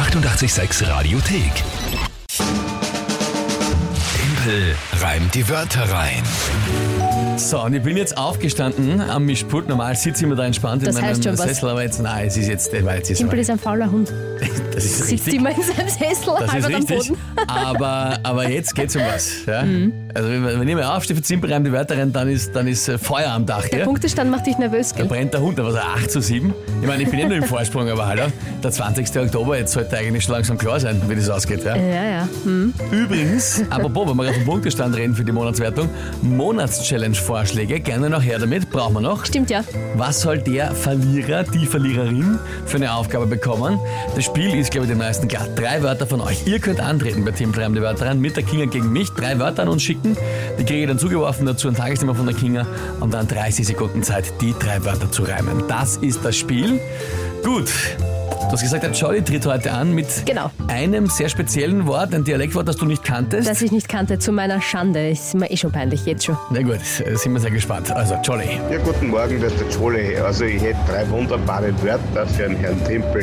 886 Radiothek. Tempel reimt die Wörter rein. So, und ich bin jetzt aufgestanden am Mischpult. Normal sitze ich immer da entspannt Das in meinem heißt schon was. Sessel, aber jetzt, nein, es ist jetzt, weil jetzt ist Timpel ist ein fauler Hund. das ist Sitzt richtig. immer in seinem Sessel, Das ist halber am richtig. Boden. Aber, aber jetzt geht's um was. Ja? Also, wenn, wenn ich mal reimt die Wörter rein, dann ist, dann ist äh, Feuer am Dach. Der Ja? Punktestand macht dich nervös, Da gell? brennt der Hund, da war es 8 zu 7. Ich meine, ich bin eh nur im Vorsprung, aber hallo, der 20. Oktober, jetzt sollte eigentlich schon langsam klar sein, wie das ausgeht. Ja? Ja, ja. Hm. Übrigens, apropos, wenn wir gerade vom Punktestand reden für die Monatswertung, Monatschallenge-Vorschläge, gerne noch her damit, brauchen wir noch. Stimmt ja. Was soll der Verlierer, die Verliererin für eine Aufgabe bekommen? Das Spiel ist, glaube ich, den meisten klar. Drei Wörter von euch. Ihr könnt antreten bei Team 3 die Wörter rein mit der Kinga gegen mich. Drei Wörter an uns schicken. Die kriege ich dann zugeworfen, dazu ein Tagesthema von der Kinga und dann 30 Sekunden Zeit, die drei Wörter zu reimen. Das ist das Spiel. Gut. Du hast gesagt, der Jolly tritt heute an mit Genau. einem sehr speziellen Wort, ein Dialektwort, das du nicht kanntest. Das ich nicht kannte, zu meiner Schande. Ist mir eh schon peinlich, jetzt schon. Na gut, äh, sind wir sehr gespannt. Also, Jolly. Ja, guten Morgen, das ist der Jolly. Also ich hätte drei wunderbare Wörter für den Herrn Tempel.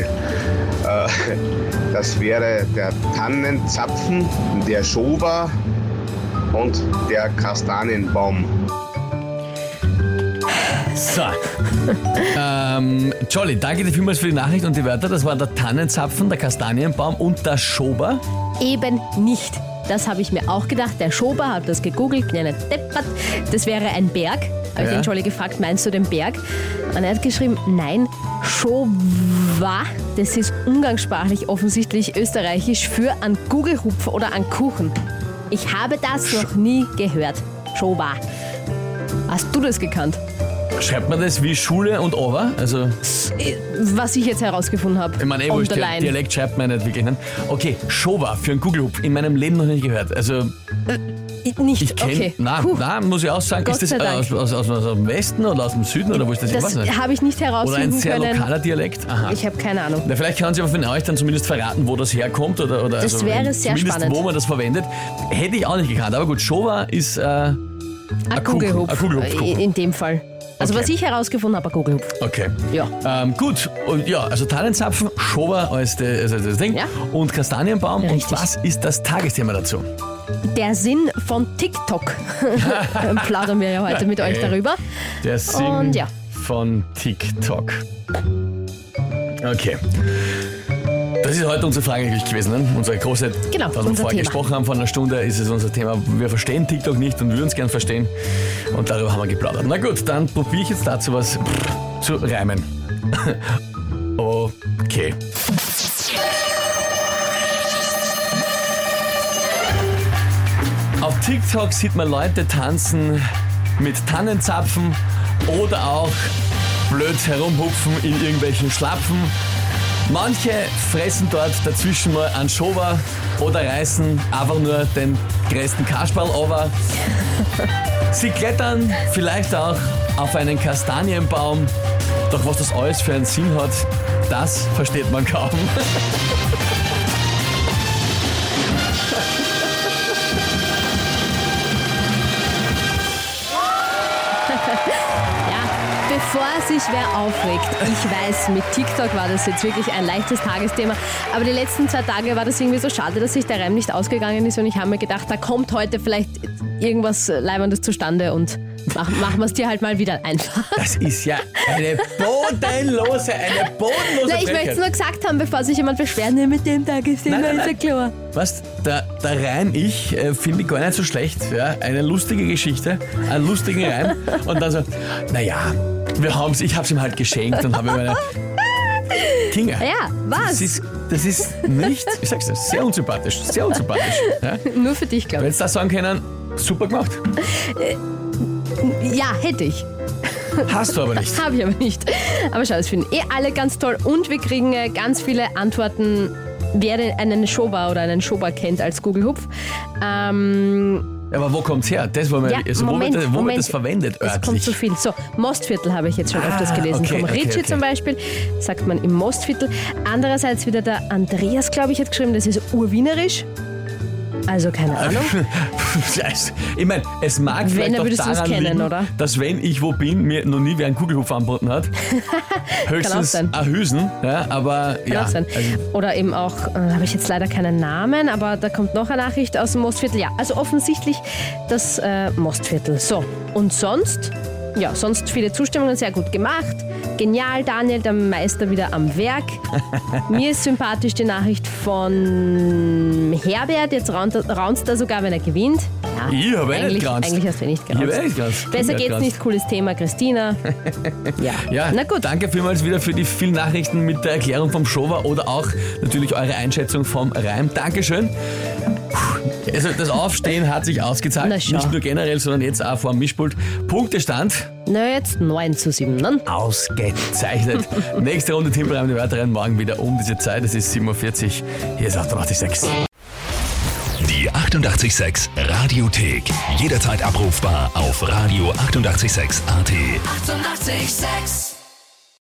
Äh, Das wäre der Tannenzapfen, der Schober und der Kastanienbaum. So. ähm, Jolly, danke dir vielmals für die Nachricht und die Wörter. Das war der Tannenzapfen, der Kastanienbaum und der Schober. Eben nicht. Das habe ich mir auch gedacht. Der Schober hat das gegoogelt, bin ja nicht deppert. Das wäre ein Berg. Habe ich Ja. den Jolly gefragt, meinst du den Berg? Und er hat geschrieben, nein, Schowa, das ist umgangssprachlich offensichtlich österreichisch für an Gugelhupf oder an Kuchen. Ich habe das noch nie gehört. Schowa. Hast du das gekannt? Schreibt man das wie Schule und Over? Also, Was ich jetzt herausgefunden habe. ich meine, eh on wurscht, the Di- line. Dialekt schreibt man nicht wirklich. Ne? Okay, Schober für einen Kugelhupf. In meinem Leben noch nicht gehört. Also, Nicht, ich kenne. okay. Nein, Puh. nein, muss ich auch sagen. Gott ist das aus, aus, aus, aus dem Westen oder aus dem Süden oder wo ist das? Das nicht. habe ich nicht Oder ein herausfinden sehr können. lokaler Dialekt? Aha. Ich habe keine Ahnung. Na, vielleicht kann sie aber von euch dann zumindest verraten, wo das herkommt. Oder, oder Das also, wäre sehr zumindest spannend. wo man das verwendet. Hätte ich auch nicht gekannt. Aber gut, Showa ist äh, Ein Kugelhupf. in dem Fall. Also Okay. was ich herausgefunden habe, Kugelhupf. okay. Ja. Ähm, gut, und ja, also Tannenzapfen, Showa als de, also das Ding Ja. und Kastanienbaum. Und Richtig. was ist das Tagesthema dazu? Der Sinn von TikTok. Plaudern wir ja heute mit euch darüber. Der Sinn Und ja. von TikTok. Okay. Das ist heute unsere Frage eigentlich gewesen, ne? unsere große, Genau, was wir vorher Thema. gesprochen haben vor einer Stunde, ist es unser Thema. Wir verstehen TikTok nicht und würden es gern verstehen. Und darüber haben wir geplaudert. Na gut, dann probiere ich jetzt dazu was zu reimen. okay. Auf TikTok sieht man Leute tanzen mit Tannenzapfen oder auch blöd herumhupfen in irgendwelchen Schlapfen. Manche fressen dort dazwischen mal einen Schober oder reißen einfach nur den größten Kasperl over. Sie klettern vielleicht auch auf einen Kastanienbaum. Doch was das alles für einen Sinn hat, das versteht man kaum. Sich wer aufregt, ich weiß, mit TikTok war das jetzt wirklich ein leichtes Tagesthema, aber die letzten zwei Tage war das irgendwie so schade, dass sich der Reim nicht ausgegangen ist. Und ich habe mir gedacht, da kommt heute vielleicht irgendwas Leibendes zustande und mach, machen wir es dir halt mal wieder einfach. Das ist ja eine bodenlose, eine bodenlose Na, ich möchte es nur gesagt haben, bevor sich jemand beschwert, nee, mit dem Tagesthema Nein, nein, ist ja klar. Was, der, der Reim ich äh, finde ich gar nicht so schlecht. Ja? Eine lustige Geschichte, einen lustigen Reim. Und dann so, naja, wir haben's, ich hab's ihm halt geschenkt und habe ihm eine. Kinga. Ja, was? Das ist, das ist nicht, ich sag's dir, sehr unsympathisch. Sehr unsympathisch. Ja? Nur für dich, glaube Wenn Sie das sagen können, super gemacht. ich. Ja, hätte ich. Hast du aber nicht. Habe ich aber nicht. Aber schau, das finden eh alle ganz toll. Und wir kriegen äh, ganz viele Antworten, wer einen Schober oder einen Schober kennt als Google-Hupf. Ähm, Aber wo kommt's her? Das wir, ja, also, Moment, wo, wird, das- wo Moment. das verwendet Es kommt örtlich? zu viel. So, Mostviertel habe ich jetzt schon öfters Ah, gelesen. okay, Vom okay, Ritschi okay. zum Beispiel sagt man im Mostviertel. Andererseits wieder der Andreas, glaube ich, hat geschrieben, das ist urwienerisch. Also keine Ahnung. ich meine, es mag Wenn, vielleicht auch daran kennen, liegen, oder? dass wenn ich wo bin, mir noch nie wer einen Kugelhupf anboten hat. Höchstens ein Hüsen, ja, aber Kann ja. auch sein. Also, Oder eben auch, äh, habe ich jetzt leider keinen Namen, aber da kommt noch eine Nachricht aus dem Mostviertel. Ja, also offensichtlich das äh, Mostviertel. So, und sonst? Ja, sonst viele Zustimmungen, sehr gut gemacht. Genial, Daniel, der Meister wieder am Werk. Mir ist sympathisch die Nachricht von Herbert. Jetzt raunt er- raunzt er sogar, wenn er gewinnt. Ja, Ich hab eh nicht eigentlich, geraunzt. eigentlich hast du eh nicht Ich eh nicht. Besser geht's geraunzt. nicht. Cooles Thema, Christina. Ja, ja, na gut. danke vielmals wieder für die vielen Nachrichten mit der Erklärung vom Shower oder auch natürlich eure Einschätzung vom Reim. Dankeschön. Puh, Also das Aufstehen hat sich ausgezahlt, Na schau. nicht nur generell, sondern jetzt auch vor dem Mischpult. Punktestand Na, jetzt 9 zu 7, ne? ausgezeichnet. Nächste Runde Timpelreim, die Wörter rein, morgen wieder um diese Zeit. Es ist 7.40 Uhr. Hier ist 886. Die 88,6 Radiothek. Jederzeit abrufbar auf radio886.at. 88,6. Eighty-eight, sex.